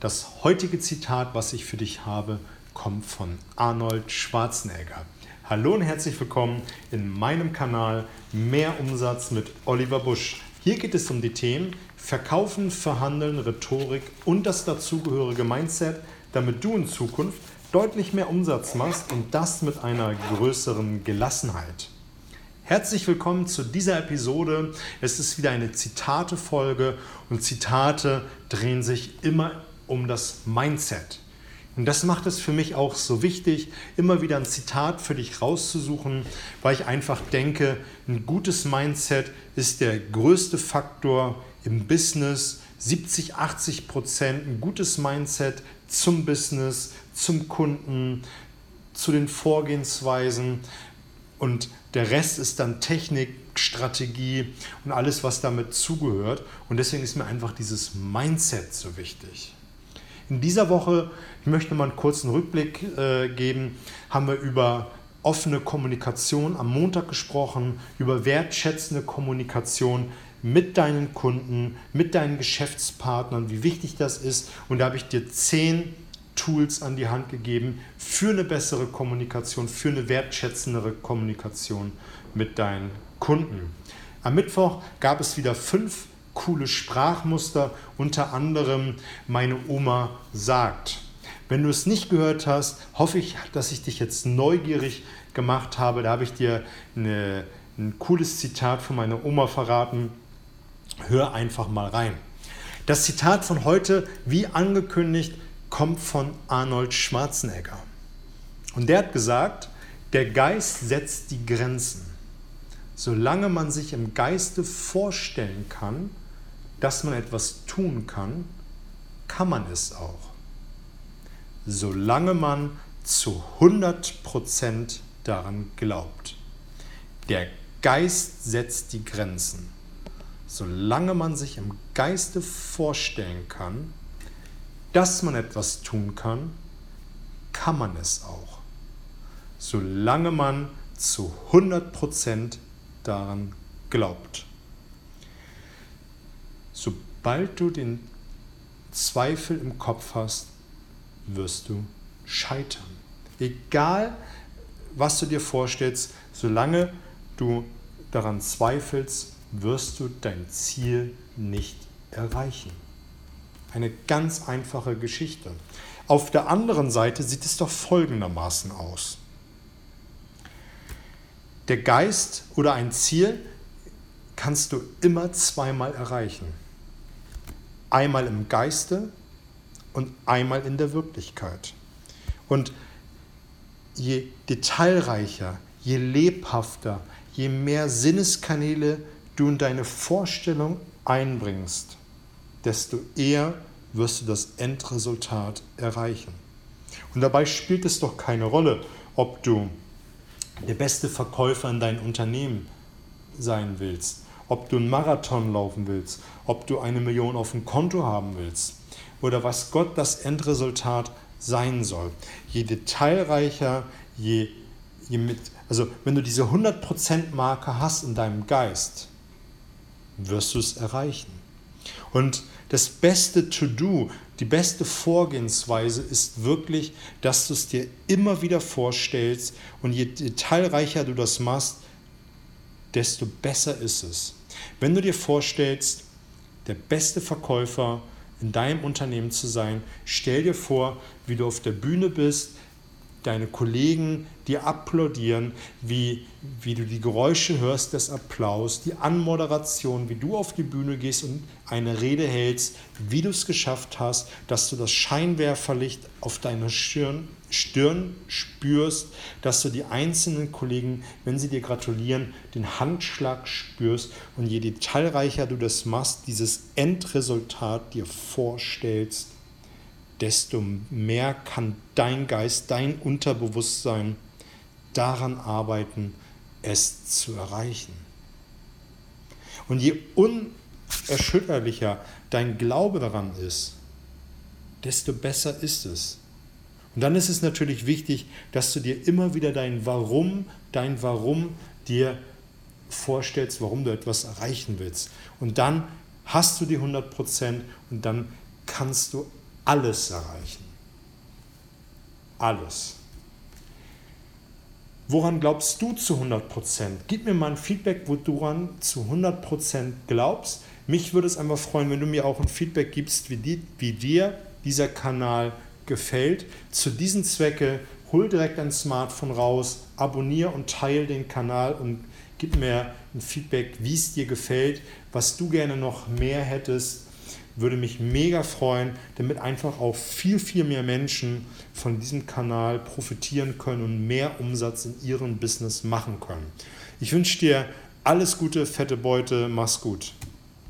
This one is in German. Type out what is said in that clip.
Das heutige Zitat, was ich für dich habe, kommt von Arnold Schwarzenegger. Hallo und herzlich willkommen in meinem Kanal Mehr Umsatz mit Oliver Busch. Hier geht es um die Themen Verkaufen, Verhandeln, Rhetorik und das dazugehörige Mindset, damit du in Zukunft deutlich mehr Umsatz machst und das mit einer größeren Gelassenheit. Herzlich willkommen zu dieser Episode. Es ist wieder eine Zitate-Folge und Zitate drehen sich immer um das Mindset. Und das macht es für mich auch so wichtig, immer wieder ein Zitat für dich rauszusuchen, weil ich einfach denke, ein gutes Mindset ist der größte Faktor im Business. 70, 80 Prozent ein gutes Mindset zum Business, zum Kunden, zu den Vorgehensweisen und der Rest ist dann Technik, Strategie und alles, was damit zugehört. Und deswegen ist mir einfach dieses Mindset so wichtig. In dieser Woche, ich möchte mal einen kurzen Rückblick äh, geben, haben wir über offene Kommunikation am Montag gesprochen, über wertschätzende Kommunikation mit deinen Kunden, mit deinen Geschäftspartnern, wie wichtig das ist. Und da habe ich dir zehn Tools an die Hand gegeben für eine bessere Kommunikation, für eine wertschätzendere Kommunikation mit deinen Kunden. Am Mittwoch gab es wieder fünf coole Sprachmuster, unter anderem meine Oma sagt. Wenn du es nicht gehört hast, hoffe ich, dass ich dich jetzt neugierig gemacht habe. Da habe ich dir eine, ein cooles Zitat von meiner Oma verraten. Hör einfach mal rein. Das Zitat von heute, wie angekündigt, kommt von Arnold Schwarzenegger. Und der hat gesagt, der Geist setzt die Grenzen. Solange man sich im Geiste vorstellen kann, dass man etwas tun kann, kann man es auch. Solange man zu 100% daran glaubt. Der Geist setzt die Grenzen. Solange man sich im Geiste vorstellen kann, dass man etwas tun kann, kann man es auch. Solange man zu 100% daran glaubt. Sobald du den Zweifel im Kopf hast, wirst du scheitern. Egal, was du dir vorstellst, solange du daran zweifelst, wirst du dein Ziel nicht erreichen. Eine ganz einfache Geschichte. Auf der anderen Seite sieht es doch folgendermaßen aus. Der Geist oder ein Ziel kannst du immer zweimal erreichen. Einmal im Geiste und einmal in der Wirklichkeit. Und je detailreicher, je lebhafter, je mehr Sinneskanäle du in deine Vorstellung einbringst, desto eher wirst du das Endresultat erreichen. Und dabei spielt es doch keine Rolle, ob du der beste Verkäufer in deinem Unternehmen sein willst, ob du einen Marathon laufen willst, ob du eine Million auf dem Konto haben willst oder was Gott das Endresultat sein soll. Je detailreicher, je, je mit, also wenn du diese 100% Marke hast in deinem Geist, wirst du es erreichen. Und das beste To-Do, die beste Vorgehensweise ist wirklich, dass du es dir immer wieder vorstellst und je detailreicher du das machst, desto besser ist es. Wenn du dir vorstellst, der beste Verkäufer in deinem Unternehmen zu sein, stell dir vor, wie du auf der Bühne bist, deine Kollegen dir applaudieren, wie, wie du die Geräusche hörst des Applaus, die Anmoderation, wie du auf die Bühne gehst und eine Rede hältst, wie du es geschafft hast, dass du das Scheinwerferlicht auf deiner Stirn, Stirn spürst, dass du die einzelnen Kollegen, wenn sie dir gratulieren, den Handschlag spürst und je detailreicher du das machst, dieses Endresultat dir vorstellst desto mehr kann dein Geist, dein Unterbewusstsein daran arbeiten, es zu erreichen. Und je unerschütterlicher dein Glaube daran ist, desto besser ist es. Und dann ist es natürlich wichtig, dass du dir immer wieder dein Warum, dein Warum dir vorstellst, warum du etwas erreichen willst. Und dann hast du die 100 Prozent und dann kannst du alles erreichen. Alles. Woran glaubst du zu 100%? Gib mir mal ein Feedback, wo du daran zu 100% glaubst. Mich würde es einfach freuen, wenn du mir auch ein Feedback gibst, wie, die, wie dir dieser Kanal gefällt. Zu diesem Zwecke hol direkt dein Smartphone raus, abonniere und teile den Kanal und gib mir ein Feedback, wie es dir gefällt, was du gerne noch mehr hättest. Würde mich mega freuen, damit einfach auch viel, viel mehr Menschen von diesem Kanal profitieren können und mehr Umsatz in ihrem Business machen können. Ich wünsche dir alles Gute, fette Beute, mach's gut.